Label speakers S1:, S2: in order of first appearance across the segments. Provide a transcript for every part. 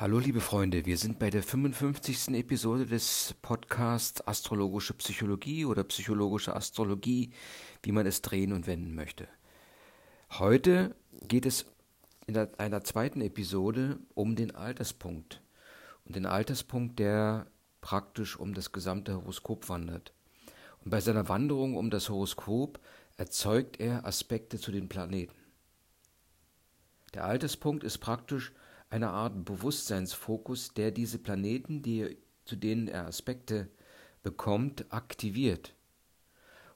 S1: Hallo liebe Freunde, wir sind bei der 55. Episode des Podcasts Astrologische Psychologie oder Psychologische Astrologie, wie man es drehen und wenden möchte. Heute geht es in einer zweiten Episode um den Alterspunkt und den Alterspunkt, der praktisch um das gesamte Horoskop wandert. Und bei seiner Wanderung um das Horoskop erzeugt er Aspekte zu den Planeten. Der Alterspunkt ist praktisch eine Art Bewusstseinsfokus, der diese Planeten, die, zu denen er Aspekte bekommt, aktiviert.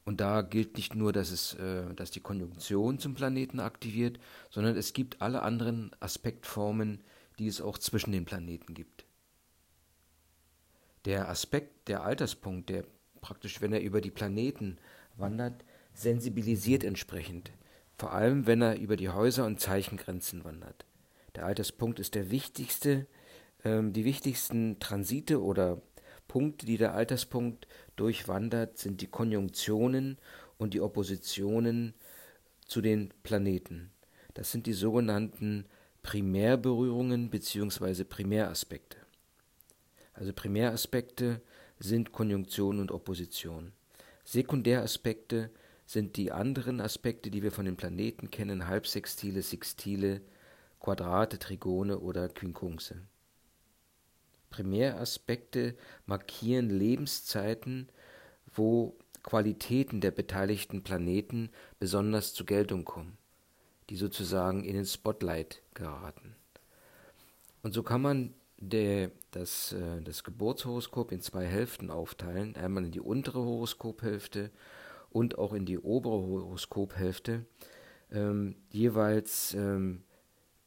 S1: Und da gilt nicht nur, dass, es, äh, dass die Konjunktion zum Planeten aktiviert, sondern es gibt alle anderen Aspektformen, die es auch zwischen den Planeten gibt. Der Aspekt, der Alterspunkt, der praktisch, wenn er über die Planeten wandert, sensibilisiert entsprechend, vor allem wenn er über die Häuser und Zeichengrenzen wandert. Der Alterspunkt ist der wichtigste, ähm, die wichtigsten Transite oder Punkte, die der Alterspunkt durchwandert, sind die Konjunktionen und die Oppositionen zu den Planeten. Das sind die sogenannten Primärberührungen bzw. Primäraspekte. Also Primäraspekte sind Konjunktion und Opposition. Sekundäraspekte sind die anderen Aspekte, die wir von den Planeten kennen, Halbsextile, Sextile, Quadrate, Trigone oder Quincunxe. Primäraspekte markieren Lebenszeiten, wo Qualitäten der beteiligten Planeten besonders zur Geltung kommen, die sozusagen in den Spotlight geraten. Und so kann man der, das, äh, das Geburtshoroskop in zwei Hälften aufteilen, einmal in die untere Horoskophälfte und auch in die obere Horoskophälfte, ähm, jeweils ähm,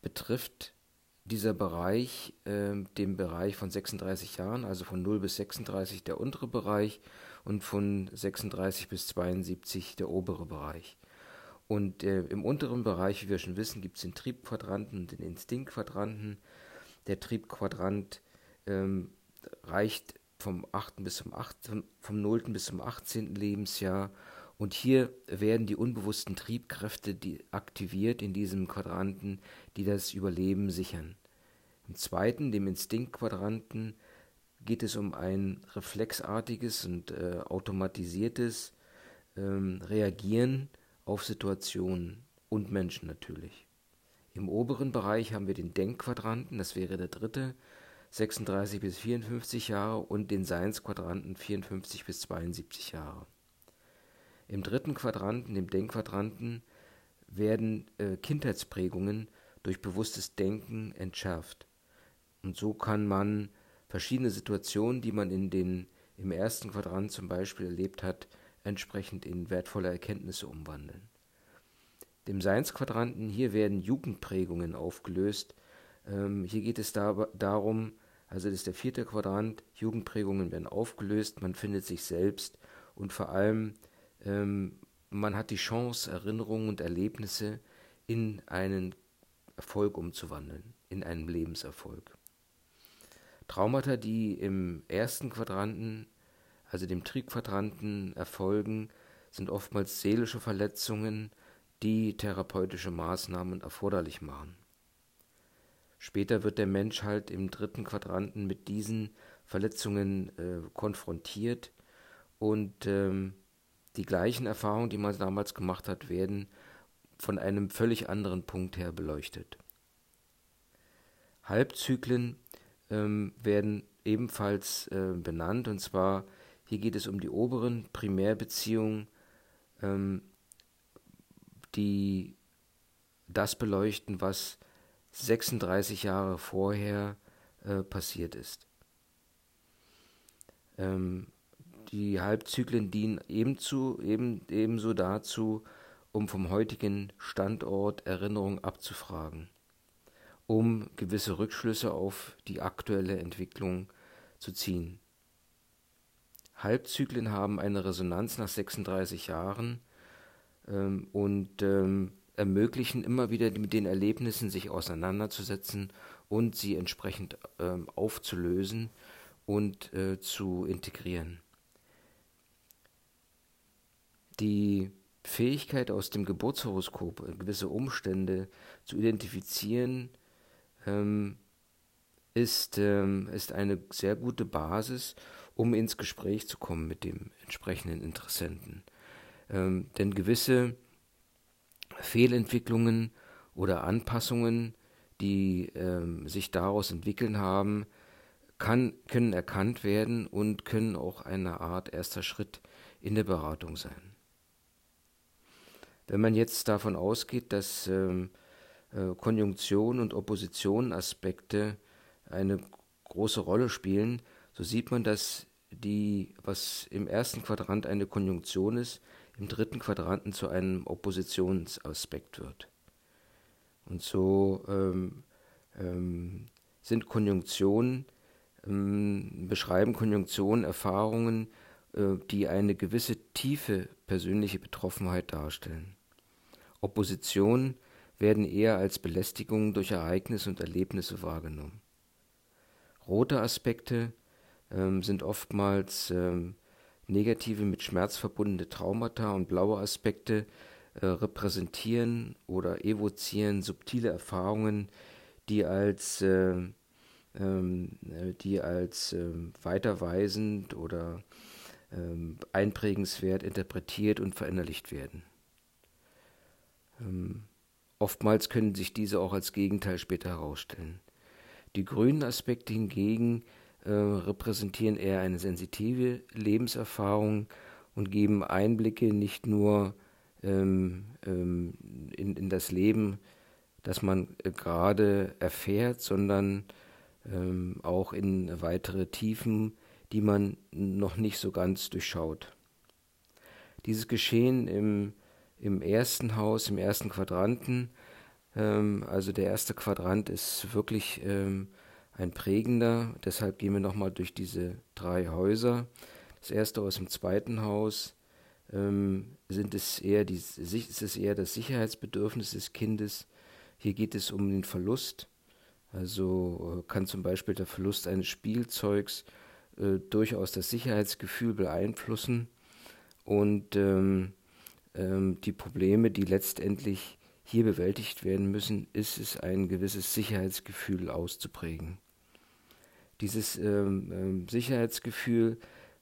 S1: betrifft dieser Bereich äh, den Bereich von 36 Jahren, also von 0 bis 36 der untere Bereich und von 36 bis 72 der obere Bereich. Und äh, im unteren Bereich, wie wir schon wissen, gibt es den Triebquadranten und den Instinktquadranten. Der Triebquadrant ähm, reicht vom 8. bis zum 8., vom 0. bis zum 18. Lebensjahr und hier werden die unbewussten Triebkräfte die aktiviert in diesem Quadranten, die das Überleben sichern. Im zweiten, dem Instinktquadranten, geht es um ein reflexartiges und äh, automatisiertes ähm, Reagieren auf Situationen und Menschen natürlich. Im oberen Bereich haben wir den Denkquadranten, das wäre der dritte, 36 bis 54 Jahre, und den Seinsquadranten 54 bis 72 Jahre. Im dritten Quadranten, dem Denkquadranten, werden äh, Kindheitsprägungen durch bewusstes Denken entschärft. Und so kann man verschiedene Situationen, die man in den, im ersten Quadrant zum Beispiel erlebt hat, entsprechend in wertvolle Erkenntnisse umwandeln. Dem Seinsquadranten hier werden Jugendprägungen aufgelöst. Ähm, hier geht es da, darum, also das ist der vierte Quadrant, Jugendprägungen werden aufgelöst, man findet sich selbst und vor allem ähm, man hat die Chance, Erinnerungen und Erlebnisse in einen Erfolg umzuwandeln, in einen Lebenserfolg. Traumata, die im ersten Quadranten, also dem Triebquadranten, erfolgen, sind oftmals seelische Verletzungen, die therapeutische Maßnahmen erforderlich machen. Später wird der Mensch halt im dritten Quadranten mit diesen Verletzungen äh, konfrontiert und ähm, die gleichen Erfahrungen, die man damals gemacht hat, werden von einem völlig anderen Punkt her beleuchtet. Halbzyklen ähm, werden ebenfalls äh, benannt und zwar hier geht es um die oberen Primärbeziehungen, ähm, die das beleuchten, was 36 Jahre vorher äh, passiert ist. Ähm, die Halbzyklen dienen ebenzu, eben, ebenso dazu, um vom heutigen Standort Erinnerung abzufragen, um gewisse Rückschlüsse auf die aktuelle Entwicklung zu ziehen. Halbzyklen haben eine Resonanz nach 36 Jahren ähm, und ähm, ermöglichen immer wieder mit den Erlebnissen sich auseinanderzusetzen und sie entsprechend ähm, aufzulösen und äh, zu integrieren die Fähigkeit aus dem Geburtshoroskop, gewisse Umstände zu identifizieren, ähm, ist, ähm, ist eine sehr gute Basis, um ins Gespräch zu kommen mit dem entsprechenden Interessenten. Ähm, denn gewisse Fehlentwicklungen oder Anpassungen, die ähm, sich daraus entwickeln haben, kann, können erkannt werden und können auch eine Art erster Schritt in der Beratung sein. Wenn man jetzt davon ausgeht, dass ähm, äh, Konjunktion und Opposition Aspekte eine große Rolle spielen, so sieht man, dass die, was im ersten Quadrant eine Konjunktion ist, im dritten Quadranten zu einem Oppositionsaspekt wird. Und so ähm, ähm, sind Konjunktionen, ähm, beschreiben Konjunktionen Erfahrungen, die eine gewisse tiefe persönliche Betroffenheit darstellen. Oppositionen werden eher als Belästigung durch Ereignisse und Erlebnisse wahrgenommen. Rote Aspekte ähm, sind oftmals ähm, negative mit Schmerz verbundene Traumata und blaue Aspekte äh, repräsentieren oder evozieren subtile Erfahrungen, die als, äh, ähm, äh, die als äh, weiterweisend oder ähm, einprägenswert interpretiert und verinnerlicht werden. Ähm, oftmals können sich diese auch als Gegenteil später herausstellen. Die grünen Aspekte hingegen äh, repräsentieren eher eine sensitive Lebenserfahrung und geben Einblicke nicht nur ähm, ähm, in, in das Leben, das man äh, gerade erfährt, sondern ähm, auch in weitere Tiefen, die man noch nicht so ganz durchschaut. Dieses Geschehen im, im ersten Haus, im ersten Quadranten, ähm, also der erste Quadrant ist wirklich ähm, ein prägender. Deshalb gehen wir nochmal durch diese drei Häuser. Das erste aus dem zweiten Haus ähm, sind es eher die, ist es eher das Sicherheitsbedürfnis des Kindes. Hier geht es um den Verlust. Also äh, kann zum Beispiel der Verlust eines Spielzeugs äh, durchaus das Sicherheitsgefühl beeinflussen und ähm, ähm, die Probleme, die letztendlich hier bewältigt werden müssen, ist es ein gewisses Sicherheitsgefühl auszuprägen. Dieses ähm, ähm, Sicherheitsgefühl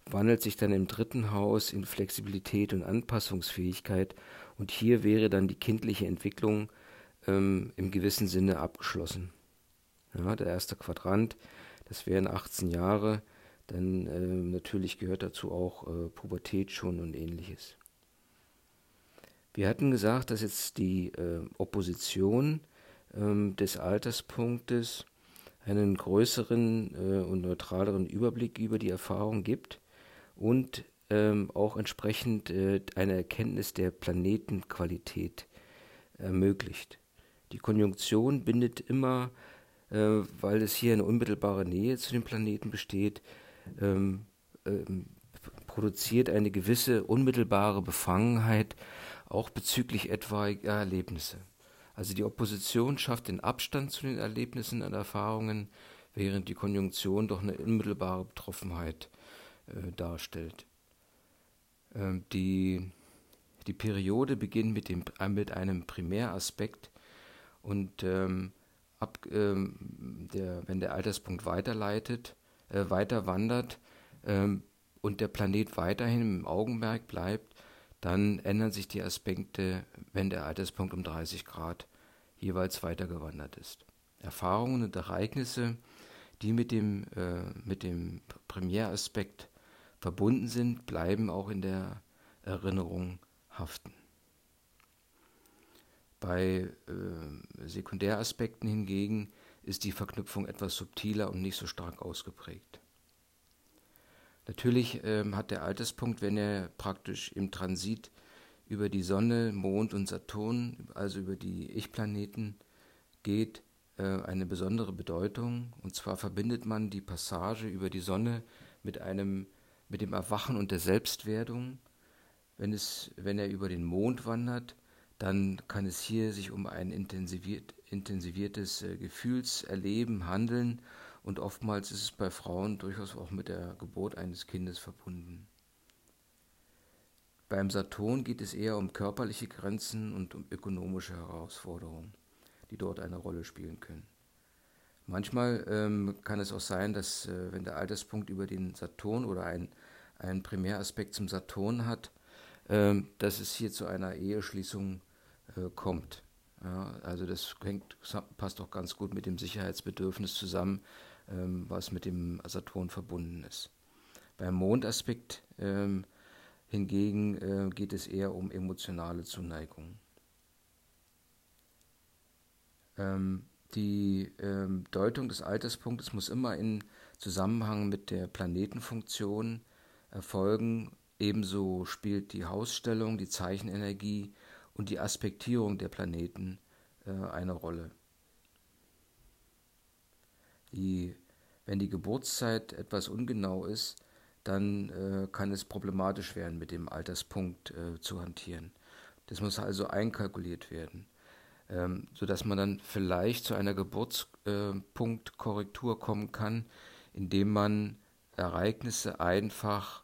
S1: wandelt sich dann im dritten Haus in Flexibilität und Anpassungsfähigkeit und hier wäre dann die kindliche Entwicklung ähm, im gewissen Sinne abgeschlossen. Ja, der erste Quadrant, das wären 18 Jahre, dann äh, natürlich gehört dazu auch äh, Pubertät schon und ähnliches. Wir hatten gesagt, dass jetzt die äh, Opposition ähm, des Alterspunktes einen größeren äh, und neutraleren Überblick über die Erfahrung gibt und ähm, auch entsprechend äh, eine Erkenntnis der Planetenqualität ermöglicht. Die Konjunktion bindet immer, äh, weil es hier eine unmittelbare Nähe zu den Planeten besteht, ähm, ähm, produziert eine gewisse unmittelbare Befangenheit auch bezüglich etwaiger Erlebnisse. Also die Opposition schafft den Abstand zu den Erlebnissen und Erfahrungen, während die Konjunktion doch eine unmittelbare Betroffenheit äh, darstellt. Ähm, die, die Periode beginnt mit, dem, äh, mit einem Primäraspekt und ähm, ab, ähm, der, wenn der Alterspunkt weiterleitet, äh, weiter wandert ähm, und der Planet weiterhin im Augenmerk bleibt, dann ändern sich die Aspekte, wenn der Alterspunkt um 30 Grad jeweils weitergewandert ist. Erfahrungen und Ereignisse, die mit dem, äh, mit dem Primäraspekt verbunden sind, bleiben auch in der Erinnerung haften. Bei äh, Sekundäraspekten hingegen ist die Verknüpfung etwas subtiler und nicht so stark ausgeprägt. Natürlich ähm, hat der Alterspunkt, wenn er praktisch im Transit über die Sonne, Mond und Saturn, also über die Ich-Planeten geht, äh, eine besondere Bedeutung. Und zwar verbindet man die Passage über die Sonne mit einem mit dem Erwachen und der Selbstwerdung. Wenn, es, wenn er über den Mond wandert, dann kann es hier sich um ein intensiviert, intensiviertes äh, Gefühlserleben handeln und oftmals ist es bei Frauen durchaus auch mit der Geburt eines Kindes verbunden. Beim Saturn geht es eher um körperliche Grenzen und um ökonomische Herausforderungen, die dort eine Rolle spielen können. Manchmal ähm, kann es auch sein, dass äh, wenn der Alterspunkt über den Saturn oder ein, einen Primäraspekt zum Saturn hat, äh, dass es hier zu einer Eheschließung äh, kommt. Ja, also das hängt, passt auch ganz gut mit dem Sicherheitsbedürfnis zusammen, ähm, was mit dem Saturn verbunden ist. Beim Mondaspekt ähm, hingegen äh, geht es eher um emotionale Zuneigung. Ähm, die ähm, Deutung des Alterspunktes muss immer in Zusammenhang mit der Planetenfunktion erfolgen. Ebenso spielt die Hausstellung, die Zeichenenergie und die Aspektierung der Planeten äh, eine Rolle. Die, wenn die Geburtszeit etwas ungenau ist, dann äh, kann es problematisch werden, mit dem Alterspunkt äh, zu hantieren. Das muss also einkalkuliert werden ähm, sodass man dann vielleicht zu einer Geburtspunktkorrektur kommen kann, indem man Ereignisse einfach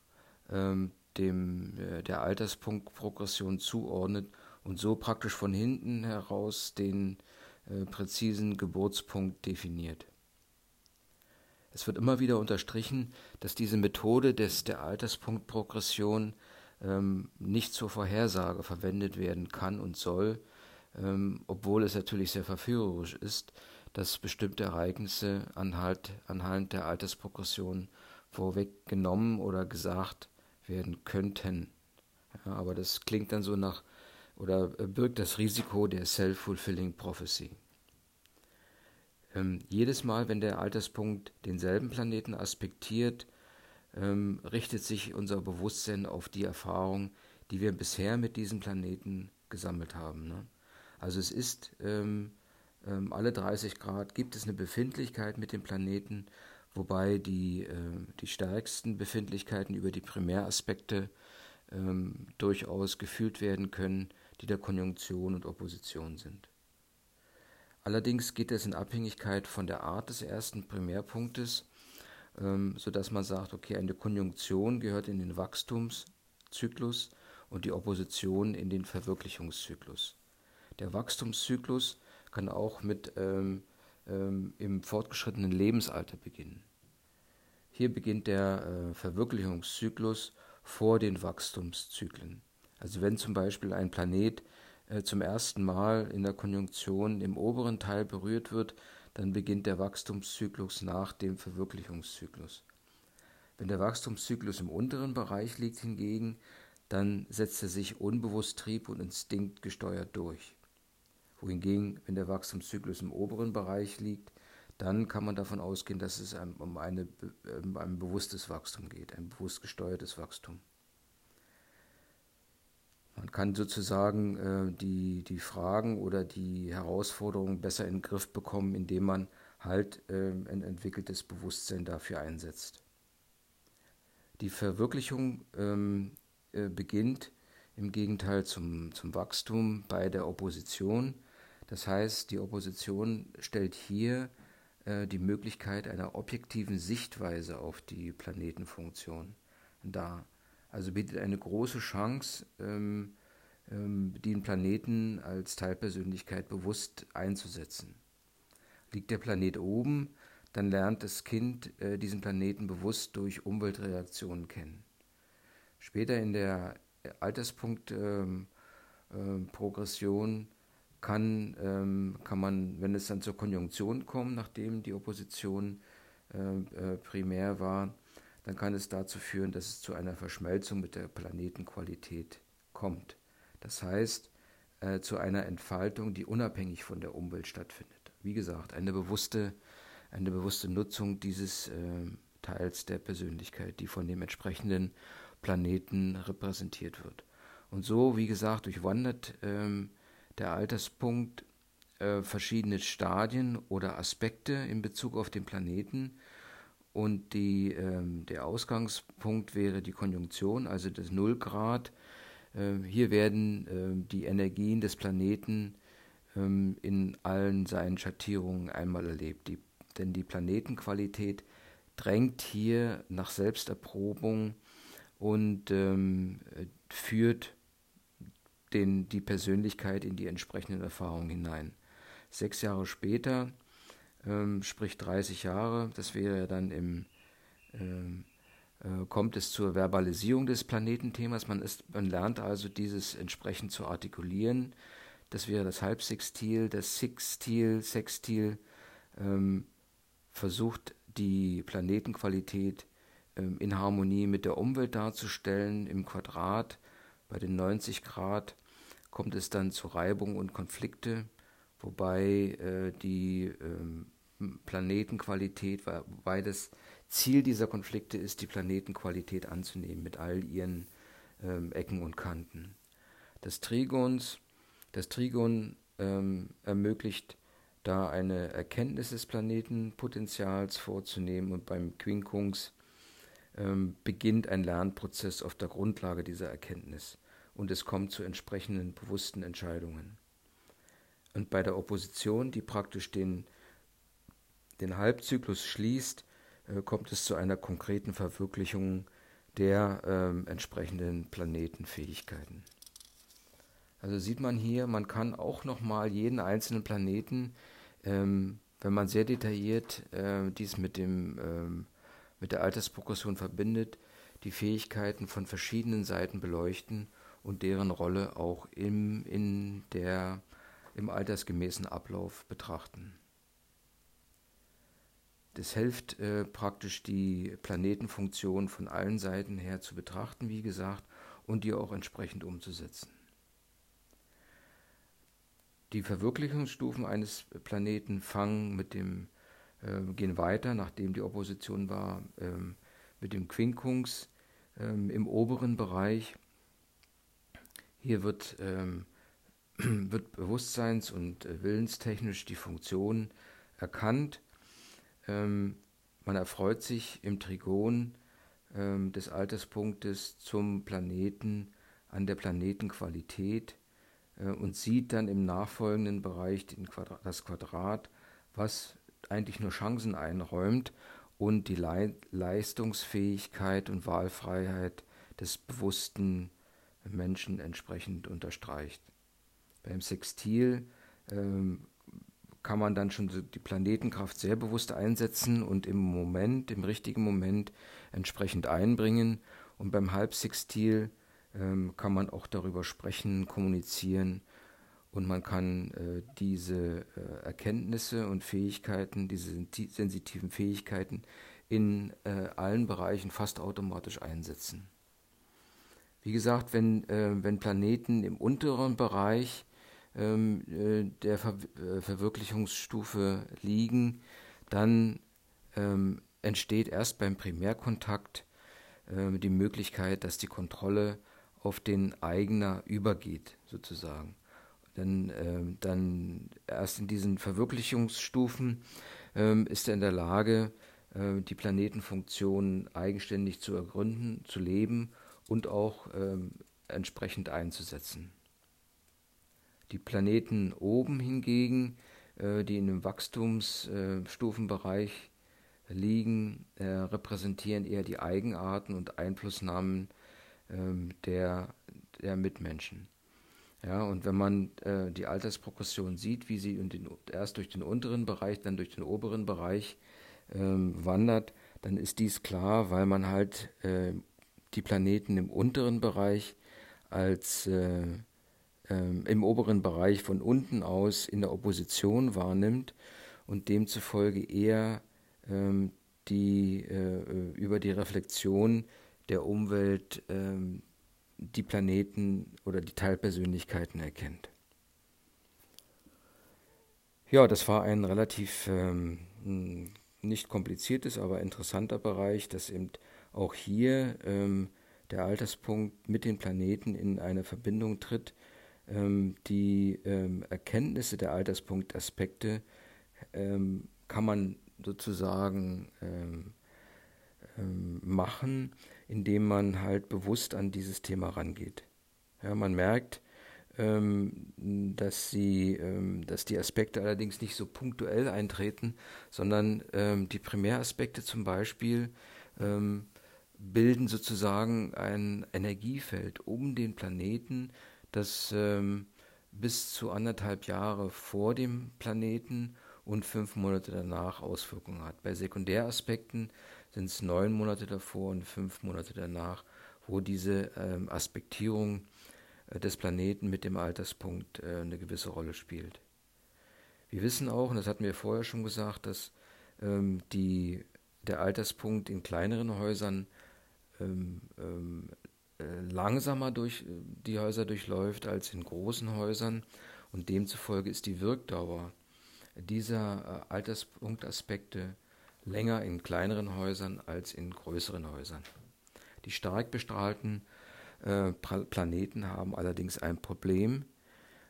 S1: ähm, dem, äh, der Alterspunktprogression zuordnet und so praktisch von hinten heraus den äh, präzisen Geburtspunkt definiert. Es wird immer wieder unterstrichen, dass diese Methode des, der Alterspunktprogression ähm, nicht zur Vorhersage verwendet werden kann und soll, ähm, obwohl es natürlich sehr verführerisch ist, dass bestimmte Ereignisse anhand, anhand der Altersprogression vorweggenommen oder gesagt werden könnten. Ja, aber das klingt dann so nach oder birgt das Risiko der Self-Fulfilling Prophecy. Ähm, jedes Mal, wenn der Alterspunkt denselben Planeten aspektiert, ähm, richtet sich unser Bewusstsein auf die Erfahrung, die wir bisher mit diesem Planeten gesammelt haben. Ne? Also es ist ähm, ähm, alle 30 Grad gibt es eine Befindlichkeit mit dem Planeten, wobei die, äh, die stärksten Befindlichkeiten über die Primäraspekte ähm, durchaus gefühlt werden können, die der Konjunktion und Opposition sind. Allerdings geht es in Abhängigkeit von der Art des ersten Primärpunktes, ähm, sodass man sagt, okay, eine Konjunktion gehört in den Wachstumszyklus und die Opposition in den Verwirklichungszyklus. Der Wachstumszyklus kann auch mit ähm, ähm, im fortgeschrittenen Lebensalter beginnen. Hier beginnt der äh, Verwirklichungszyklus vor den Wachstumszyklen. Also wenn zum Beispiel ein Planet äh, zum ersten Mal in der Konjunktion im oberen Teil berührt wird, dann beginnt der Wachstumszyklus nach dem Verwirklichungszyklus. Wenn der Wachstumszyklus im unteren Bereich liegt hingegen, dann setzt er sich unbewusst trieb- und instinktgesteuert durch wohingegen, wenn der Wachstumszyklus im oberen Bereich liegt, dann kann man davon ausgehen, dass es um eine, um ein bewusstes Wachstum geht, ein bewusst gesteuertes Wachstum. Man kann sozusagen äh, die, die Fragen oder die Herausforderungen besser in den Griff bekommen, indem man halt äh, ein entwickeltes Bewusstsein dafür einsetzt. Die Verwirklichung ähm, äh, beginnt im Gegenteil zum, zum Wachstum bei der Opposition das heißt, die Opposition stellt hier äh, die Möglichkeit einer objektiven Sichtweise auf die Planetenfunktion dar. Also bietet eine große Chance, ähm, ähm, den Planeten als Teilpersönlichkeit bewusst einzusetzen. Liegt der Planet oben, dann lernt das Kind äh, diesen Planeten bewusst durch Umweltreaktionen kennen. Später in der Alterspunktprogression ähm, äh, kann, ähm, kann man, wenn es dann zur Konjunktion kommt, nachdem die Opposition äh, äh, primär war, dann kann es dazu führen, dass es zu einer Verschmelzung mit der Planetenqualität kommt. Das heißt, äh, zu einer Entfaltung, die unabhängig von der Umwelt stattfindet. Wie gesagt, eine bewusste, eine bewusste Nutzung dieses äh, Teils der Persönlichkeit, die von dem entsprechenden Planeten repräsentiert wird. Und so, wie gesagt, durchwandert ähm, der Alterspunkt äh, verschiedene Stadien oder Aspekte in Bezug auf den Planeten. Und die, ähm, der Ausgangspunkt wäre die Konjunktion, also das Nullgrad. Äh, hier werden äh, die Energien des Planeten ähm, in allen seinen Schattierungen einmal erlebt. Die, denn die Planetenqualität drängt hier nach Selbsterprobung und ähm, führt den, die Persönlichkeit in die entsprechenden Erfahrungen hinein. Sechs Jahre später ähm, sprich 30 Jahre. Das wäre dann im, ähm, äh, kommt es zur Verbalisierung des Planetenthemas. Man, ist, man lernt also dieses entsprechend zu artikulieren. Das wäre das Halbsextil, das Sixtil, Sextil ähm, versucht die Planetenqualität ähm, in Harmonie mit der Umwelt darzustellen. Im Quadrat bei den 90 Grad kommt es dann zu Reibung und Konflikte wobei äh, die ähm, Planetenqualität, wobei das Ziel dieser Konflikte ist, die Planetenqualität anzunehmen mit all ihren ähm, Ecken und Kanten. Das Trigons, das Trigon ähm, ermöglicht da eine Erkenntnis des Planetenpotenzials vorzunehmen und beim Quinkungs ähm, beginnt ein Lernprozess auf der Grundlage dieser Erkenntnis und es kommt zu entsprechenden bewussten Entscheidungen. Und bei der Opposition, die praktisch den, den Halbzyklus schließt, äh, kommt es zu einer konkreten Verwirklichung der äh, entsprechenden Planetenfähigkeiten. Also sieht man hier, man kann auch nochmal jeden einzelnen Planeten, ähm, wenn man sehr detailliert äh, dies mit, dem, ähm, mit der Altersprogression verbindet, die Fähigkeiten von verschiedenen Seiten beleuchten und deren Rolle auch im, in der im altersgemäßen Ablauf betrachten. Das hilft äh, praktisch die Planetenfunktion von allen Seiten her zu betrachten, wie gesagt, und die auch entsprechend umzusetzen. Die Verwirklichungsstufen eines Planeten fangen mit dem, äh, gehen weiter, nachdem die Opposition war, ähm, mit dem Quinkungs ähm, im oberen Bereich. Hier wird ähm, wird bewusstseins- und äh, willenstechnisch die Funktion erkannt. Ähm, man erfreut sich im Trigon ähm, des Alterspunktes zum Planeten an der Planetenqualität äh, und sieht dann im nachfolgenden Bereich Quadrat, das Quadrat, was eigentlich nur Chancen einräumt und die Le Leistungsfähigkeit und Wahlfreiheit des bewussten Menschen entsprechend unterstreicht. Beim Sextil ähm, kann man dann schon die Planetenkraft sehr bewusst einsetzen und im Moment, im richtigen Moment entsprechend einbringen. Und beim Halbsextil ähm, kann man auch darüber sprechen, kommunizieren und man kann äh, diese äh, Erkenntnisse und Fähigkeiten, diese sensitiven Fähigkeiten in äh, allen Bereichen fast automatisch einsetzen. Wie gesagt, wenn, äh, wenn Planeten im unteren Bereich ähm, äh, der Ver äh, Verwirklichungsstufe liegen, dann ähm, entsteht erst beim Primärkontakt äh, die Möglichkeit, dass die Kontrolle auf den Eigner übergeht, sozusagen. Dann, äh, dann erst in diesen Verwirklichungsstufen äh, ist er in der Lage, äh, die Planetenfunktionen eigenständig zu ergründen, zu leben und auch ähm, entsprechend einzusetzen. Die Planeten oben hingegen, äh, die in dem Wachstumsstufenbereich äh, liegen, äh, repräsentieren eher die Eigenarten und Einflussnahmen ähm, der, der Mitmenschen. Ja, und wenn man äh, die Altersprogression sieht, wie sie den, erst durch den unteren Bereich, dann durch den oberen Bereich ähm, wandert, dann ist dies klar, weil man halt äh, die Planeten im unteren Bereich als äh, ähm, im oberen Bereich von unten aus in der Opposition wahrnimmt und demzufolge eher ähm, die, äh, über die Reflexion der Umwelt ähm, die Planeten oder die Teilpersönlichkeiten erkennt. Ja, das war ein relativ ähm, nicht kompliziertes, aber interessanter Bereich, dass eben auch hier ähm, der Alterspunkt mit den Planeten in eine Verbindung tritt die ähm, Erkenntnisse der Alterspunktaspekte ähm, kann man sozusagen ähm, ähm, machen, indem man halt bewusst an dieses Thema rangeht. Ja, man merkt, ähm, dass, sie, dass die Aspekte allerdings nicht so punktuell eintreten, sondern die Primäraspekte zum Beispiel bilden sozusagen ein Energiefeld um den Planeten, das ähm, bis zu anderthalb Jahre vor dem Planeten und fünf Monate danach Auswirkungen hat. Bei Sekundäraspekten sind es neun Monate davor und fünf Monate danach, wo diese ähm, Aspektierung äh, des Planeten mit dem Alterspunkt äh, eine gewisse Rolle spielt. Wir wissen auch, und das hatten wir vorher schon gesagt, dass ähm, die, der Alterspunkt in kleineren Häusern ähm, ähm, äh, langsamer durch äh, die Häuser durchläuft als in großen Häusern und demzufolge ist die Wirkdauer dieser äh, Alterspunktaspekte länger in kleineren Häusern als in größeren Häusern. Die stark bestrahlten äh, Planeten haben allerdings ein Problem.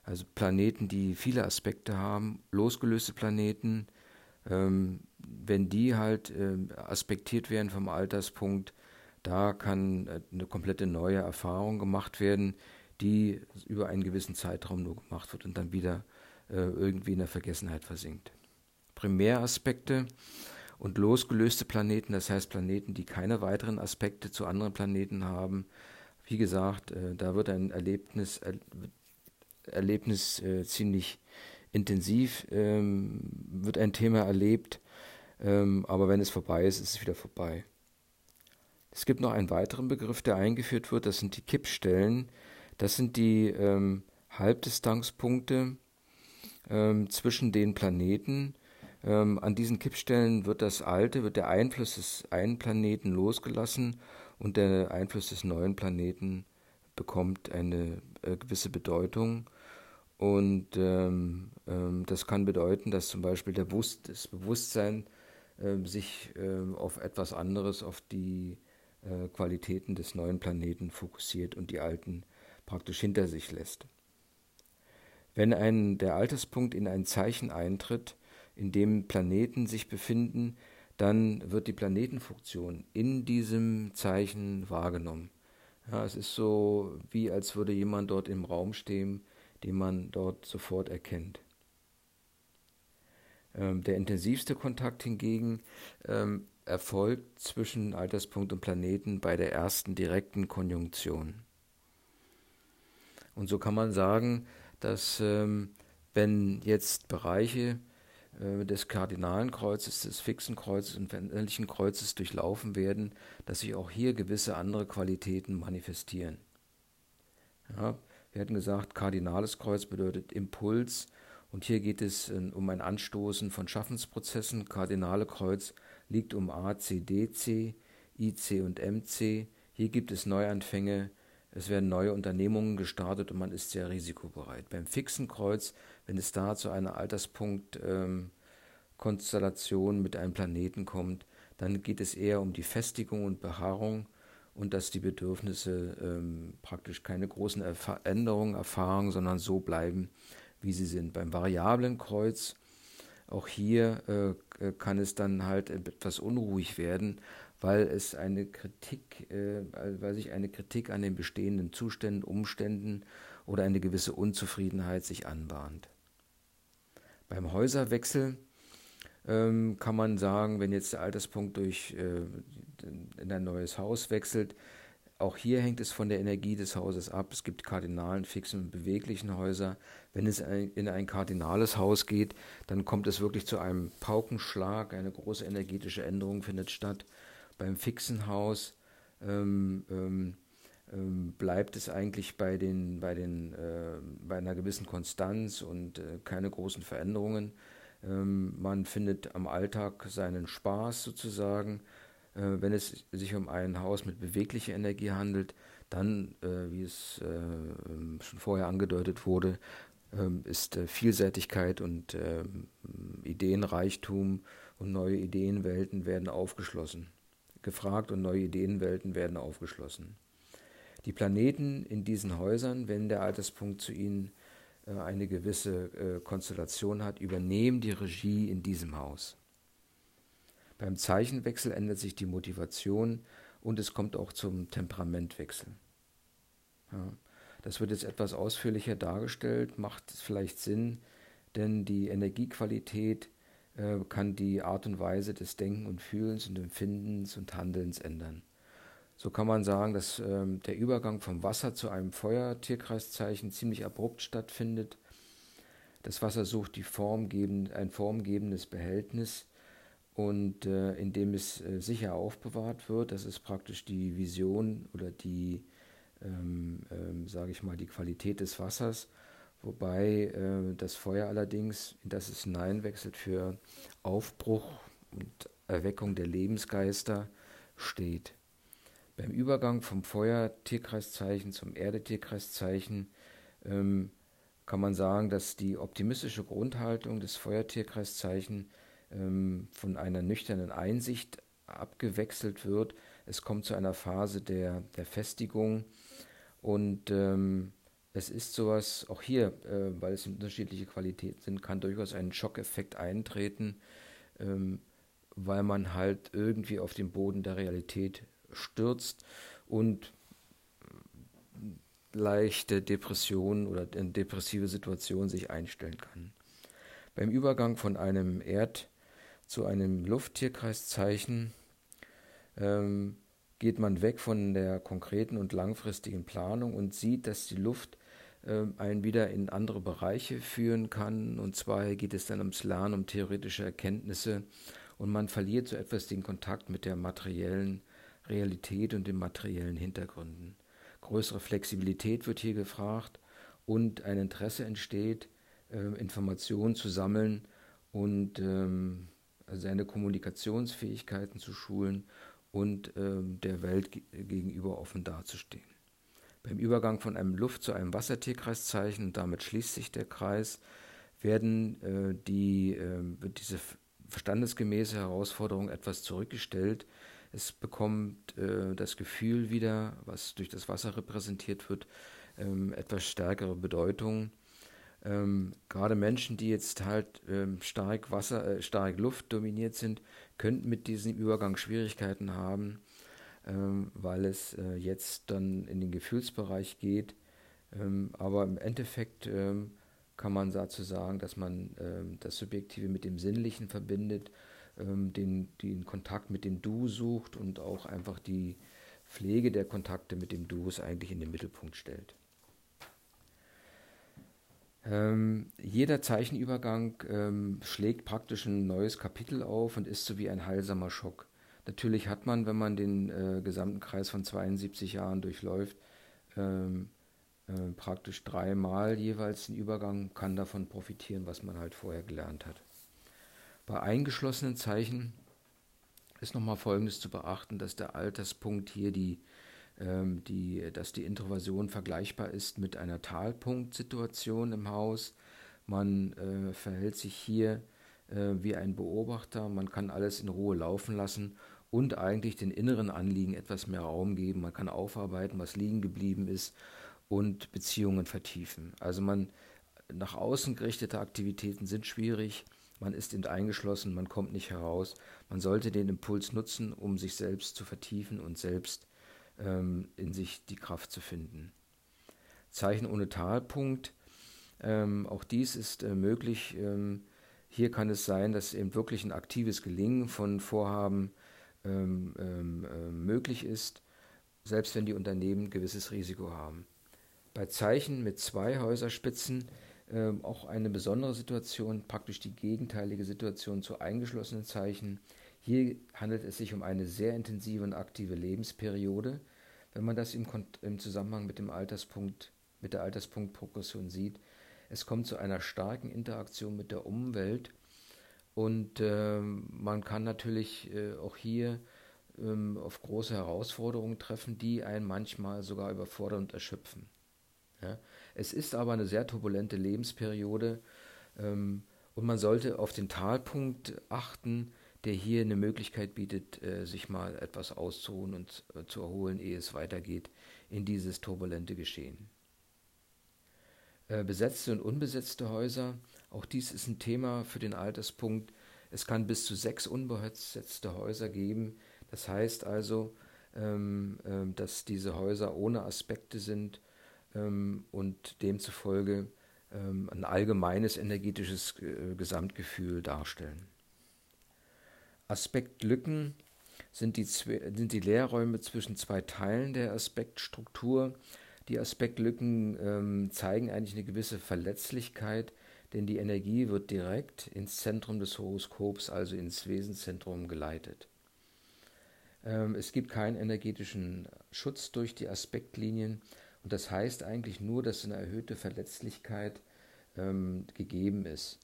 S1: Also Planeten, die viele Aspekte haben, losgelöste Planeten, ähm, wenn die halt äh, aspektiert werden vom Alterspunkt, da kann äh, eine komplette neue Erfahrung gemacht werden, die über einen gewissen Zeitraum nur gemacht wird und dann wieder äh, irgendwie in der Vergessenheit versinkt. Primäraspekte und losgelöste Planeten, das heißt Planeten, die keine weiteren Aspekte zu anderen Planeten haben. Wie gesagt, äh, da wird ein Erlebnis, er, Erlebnis ziemlich intensiv, ähm, wird ein Thema erlebt, ähm, aber wenn es vorbei ist, ist es wieder vorbei. Es gibt noch einen weiteren Begriff, der eingeführt wird, das sind die Kippstellen. Das sind die ähm, Halbdistanzpunkte ähm, zwischen den Planeten. Ähm, an diesen Kippstellen wird das alte, wird der Einfluss des einen Planeten losgelassen und der Einfluss des neuen Planeten bekommt eine äh, gewisse Bedeutung. Und ähm, ähm, das kann bedeuten, dass zum Beispiel der Bewusst das Bewusstsein äh, sich äh, auf etwas anderes, auf die äh, Qualitäten des neuen Planeten fokussiert und die alten praktisch hinter sich lässt. Wenn ein, der Alterspunkt in ein Zeichen eintritt, in dem Planeten sich befinden, dann wird die Planetenfunktion in diesem Zeichen wahrgenommen. Ja, es ist so, wie als würde jemand dort im Raum stehen, den man dort sofort erkennt. Ähm, der intensivste Kontakt hingegen ähm, erfolgt zwischen Alterspunkt und Planeten bei der ersten direkten Konjunktion. Und so kann man sagen, dass ähm, wenn jetzt Bereiche äh, des kardinalen Kreuzes, des fixen Kreuzes und veränderlichen Kreuzes durchlaufen werden, dass sich auch hier gewisse andere Qualitäten manifestieren. Ja, wir hatten gesagt, kardinales Kreuz bedeutet Impuls und hier geht es äh, um ein Anstoßen von Schaffensprozessen. Kardinale Kreuz liegt um A, C, D, C, I, C und M, C. Hier gibt es Neuanfänge, es werden neue Unternehmungen gestartet und man ist sehr risikobereit. Beim fixen Kreuz, wenn es da zu einer Alterspunkt-Konstellation ähm, mit einem Planeten kommt, dann geht es eher um die Festigung und Beharrung und dass die Bedürfnisse ähm, praktisch keine großen Veränderungen erfahren, sondern so bleiben, wie sie sind. Beim variablen Kreuz auch hier äh, äh, kann es dann halt etwas unruhig werden, weil es eine Kritik, äh, weil sich eine Kritik an den bestehenden Zuständen, Umständen oder eine gewisse Unzufriedenheit sich anbahnt. Beim Häuserwechsel ähm, kann man sagen, wenn jetzt der Alterspunkt durch äh, in ein neues Haus wechselt, auch hier hängt es von der Energie des Hauses ab. Es gibt kardinalen, fixen und beweglichen Häuser. Wenn es in ein kardinales Haus geht, dann kommt es wirklich zu einem Paukenschlag. Eine große energetische Änderung findet statt. Beim fixen Haus ähm, ähm, ähm, bleibt es eigentlich bei, den, bei, den, äh, bei einer gewissen Konstanz und äh, keine großen Veränderungen. Ähm, man findet am Alltag seinen Spaß sozusagen wenn es sich um ein Haus mit beweglicher Energie handelt, dann, äh, wie es äh, schon vorher angedeutet wurde, ähm, ist Vielseitigkeit und ähm, Ideenreichtum und neue Ideenwelten werden aufgeschlossen. Gefragt und neue Ideenwelten werden aufgeschlossen. Die Planeten in diesen Häusern, wenn der Alterspunkt zu ihnen eine gewisse Konstellation hat, übernehmen die Regie in diesem Haus. Beim Zeichenwechsel ändert sich die Motivation und es kommt auch zum Temperamentwechsel. Ja, das wird jetzt etwas ausführlicher dargestellt, macht vielleicht Sinn, denn die Energiequalität äh, kann die Art und Weise des Denken und Fühlens und Empfindens und Handelns ändern. So kann man sagen, dass äh, der Übergang vom Wasser zu einem Feuer-Tierkreiszeichen ziemlich abrupt stattfindet. Das Wasser sucht die formgebend, ein formgebendes Behältnis und äh, in dem es äh, sicher aufbewahrt wird. Das ist praktisch die Vision oder die, ähm, ähm, sage ich mal, die Qualität des Wassers. Wobei äh, das Feuer allerdings, in das es hineinwechselt, für Aufbruch und Erweckung der Lebensgeister steht. Beim Übergang vom Feuer-Tierkreiszeichen zum Erde-Tierkreiszeichen ähm, kann man sagen, dass die optimistische Grundhaltung des Feuertierkreiszeichen von einer nüchternen Einsicht abgewechselt wird. Es kommt zu einer Phase der, der Festigung und ähm, es ist sowas, auch hier, äh, weil es unterschiedliche Qualitäten sind, kann durchaus ein Schockeffekt eintreten, ähm, weil man halt irgendwie auf den Boden der Realität stürzt und leichte Depression oder depressive Situation sich einstellen kann. Beim Übergang von einem Erd- zu einem Lufttierkreiszeichen ähm, geht man weg von der konkreten und langfristigen Planung und sieht, dass die Luft äh, einen wieder in andere Bereiche führen kann. Und zwar geht es dann ums Lernen, um theoretische Erkenntnisse und man verliert so etwas den Kontakt mit der materiellen Realität und den materiellen Hintergründen. Größere Flexibilität wird hier gefragt und ein Interesse entsteht, äh, Informationen zu sammeln und ähm, seine Kommunikationsfähigkeiten zu schulen und ähm, der Welt gegenüber offen dazustehen. Beim Übergang von einem Luft- zu einem Wassertierkreiszeichen, und damit schließt sich der Kreis, werden äh, die, äh, diese verstandesgemäße Herausforderung etwas zurückgestellt. Es bekommt äh, das Gefühl wieder, was durch das Wasser repräsentiert wird, ähm, etwas stärkere Bedeutung ähm, gerade Menschen, die jetzt halt ähm, stark Wasser, äh, stark Luft dominiert sind, könnten mit diesem Übergang Schwierigkeiten haben, ähm, weil es äh, jetzt dann in den Gefühlsbereich geht. Ähm, aber im Endeffekt ähm, kann man dazu sagen, dass man ähm, das Subjektive mit dem Sinnlichen verbindet, den, den Kontakt mit dem Du sucht und auch einfach die Pflege der Kontakte mit dem Du es eigentlich in den Mittelpunkt stellt. Ähm, jeder Zeichenübergang ähm, schlägt praktisch ein neues Kapitel auf und ist so wie ein heilsamer Schock. Natürlich hat man, wenn man den äh, gesamten Kreis von 72 Jahren durchläuft, ähm, äh, praktisch dreimal jeweils den Übergang, kann davon profitieren, was man halt vorher gelernt hat. Bei eingeschlossenen Zeichen ist nochmal Folgendes zu beachten, dass der Alterspunkt hier die die, dass die Introversion vergleichbar ist mit einer Talpunktsituation im Haus. Man äh, verhält sich hier äh, wie ein Beobachter, man kann alles in Ruhe laufen lassen und eigentlich den inneren Anliegen etwas mehr Raum geben. Man kann aufarbeiten, was liegen geblieben ist und Beziehungen vertiefen. Also man nach außen gerichtete Aktivitäten sind schwierig. Man ist eben eingeschlossen, man kommt nicht heraus. Man sollte den Impuls nutzen, um sich selbst zu vertiefen und selbst ähm, in sich die Kraft zu finden. Zeichen ohne Talpunkt, ähm, auch dies ist äh, möglich. Ähm, hier kann es sein, dass eben wirklich ein aktives Gelingen von Vorhaben ähm, ähm, äh, möglich ist, selbst wenn die Unternehmen ein gewisses Risiko haben. Bei Zeichen mit zwei Häuserspitzen äh, auch eine besondere Situation, praktisch die gegenteilige Situation zu eingeschlossenen Zeichen. Hier handelt es sich um eine sehr intensive und aktive Lebensperiode. Wenn man das im, im Zusammenhang mit dem Alterspunkt, mit der Alterspunktprogression sieht, es kommt zu einer starken Interaktion mit der Umwelt und äh, man kann natürlich äh, auch hier ähm, auf große Herausforderungen treffen, die einen manchmal sogar überfordern und erschöpfen. Ja? Es ist aber eine sehr turbulente Lebensperiode ähm, und man sollte auf den Talpunkt achten, der hier eine Möglichkeit bietet, äh, sich mal etwas auszuruhen und äh, zu erholen, ehe es weitergeht in dieses turbulente Geschehen. Äh, besetzte und unbesetzte Häuser, auch dies ist ein Thema für den Alterspunkt. Es kann bis zu sechs unbesetzte Häuser geben. Das heißt also, ähm, ähm, dass diese Häuser ohne Aspekte sind ähm, und demzufolge ein allgemeines energetisches Gesamtgefühl darstellen. Aspektlücken sind die, sind die Leerräume zwischen zwei Teilen der Aspektstruktur. Die Aspektlücken ähm, zeigen eigentlich eine gewisse Verletzlichkeit denn die Energie wird direkt ins Zentrum des Horoskops, also ins Wesenszentrum geleitet. Ähm, es gibt keinen energetischen Schutz durch die Aspektlinien und das heißt eigentlich nur, dass eine erhöhte Verletzlichkeit ähm, gegeben ist.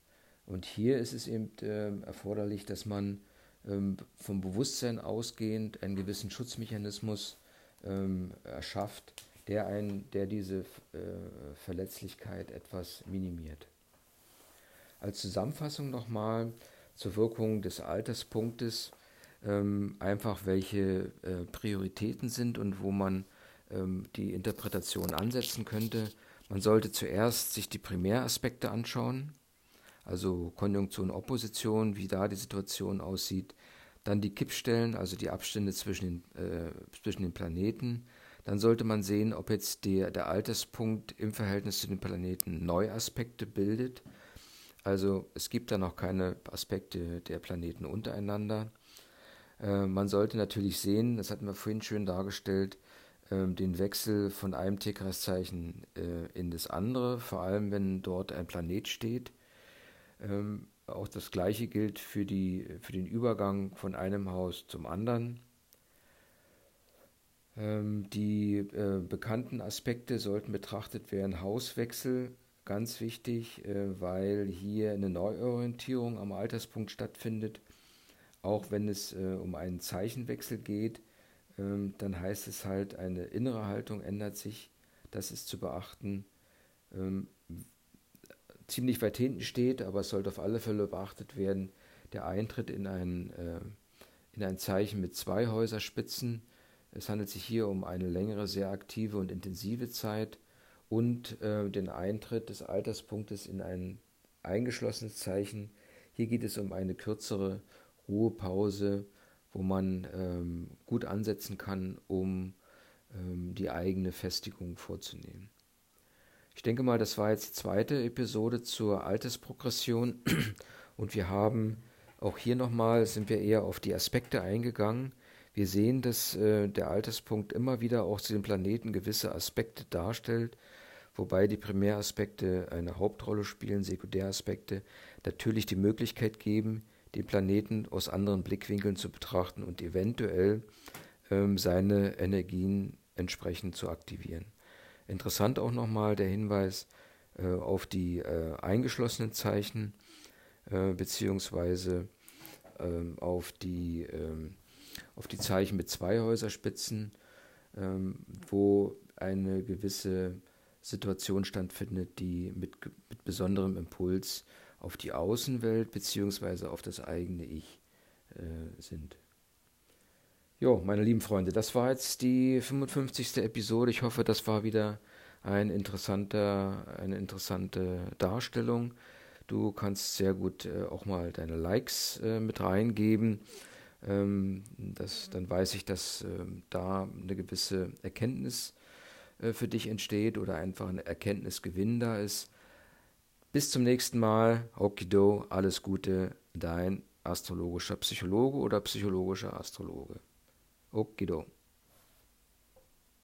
S1: Und hier ist es eben äh, erforderlich, dass man vom Bewusstsein ausgehend einen gewissen Schutzmechanismus ähm, erschafft, der, ein, der diese äh, Verletzlichkeit etwas minimiert. Als Zusammenfassung nochmal zur Wirkung des Alterspunktes, ähm, einfach welche äh, Prioritäten sind und wo man ähm, die Interpretation ansetzen könnte. Man sollte zuerst sich die Primäraspekte anschauen, also Konjunktion, Opposition, wie da die Situation aussieht. Dann die Kippstellen, also die Abstände zwischen den, äh, zwischen den Planeten. Dann sollte man sehen, ob jetzt der, der Alterspunkt im Verhältnis zu den Planeten Neuaspekte bildet. Also es gibt da noch keine Aspekte der Planeten untereinander. Äh, man sollte natürlich sehen, das hatten wir vorhin schön dargestellt, äh, den Wechsel von einem Tierkreiszeichen äh, in das andere, vor allem wenn dort ein Planet steht. Ähm, auch das gleiche gilt für, die, für den Übergang von einem Haus zum anderen. Ähm, die äh, bekannten Aspekte sollten betrachtet werden. Hauswechsel, ganz wichtig, äh, weil hier eine Neuorientierung am Alterspunkt stattfindet. Auch wenn es äh, um einen Zeichenwechsel geht, ähm, dann heißt es halt, eine innere Haltung ändert sich. Das ist zu beachten. Ziemlich weit hinten steht, aber es sollte auf alle Fälle beachtet werden, der Eintritt in ein, äh, in ein Zeichen mit zwei Häuserspitzen. Es handelt sich hier um eine längere, sehr aktive und intensive Zeit und äh, den Eintritt des Alterspunktes in ein eingeschlossenes Zeichen. Hier geht es um eine kürzere Ruhepause, wo man ähm, gut ansetzen kann, um ähm, die eigene Festigung vorzunehmen. Ich denke mal, das war jetzt die zweite Episode zur Altersprogression und wir haben auch hier nochmal, sind wir eher auf die Aspekte eingegangen. Wir sehen, dass äh, der Alterspunkt immer wieder auch zu den Planeten gewisse Aspekte darstellt, wobei die Primäraspekte eine Hauptrolle spielen, Sekundäraspekte natürlich die Möglichkeit geben, den Planeten aus anderen Blickwinkeln zu betrachten und eventuell ähm, seine Energien entsprechend zu aktivieren. Interessant auch nochmal der Hinweis äh, auf die äh, eingeschlossenen Zeichen äh, beziehungsweise ähm, auf, die, ähm, auf die Zeichen mit zwei Häuserspitzen, ähm, wo eine gewisse Situation stattfindet, die mit, mit besonderem Impuls auf die Außenwelt beziehungsweise auf das eigene Ich äh, sind. Jo, meine lieben Freunde, das war jetzt die 55. Episode. Ich hoffe, das war wieder ein interessanter, eine interessante Darstellung. Du kannst sehr gut äh, auch mal deine Likes äh, mit reingeben. Ähm, das, dann weiß ich, dass äh, da eine gewisse Erkenntnis äh, für dich entsteht oder einfach ein Erkenntnisgewinn da ist. Bis zum nächsten Mal. Okido, alles Gute, dein astrologischer Psychologe oder psychologischer Astrologe. Okido.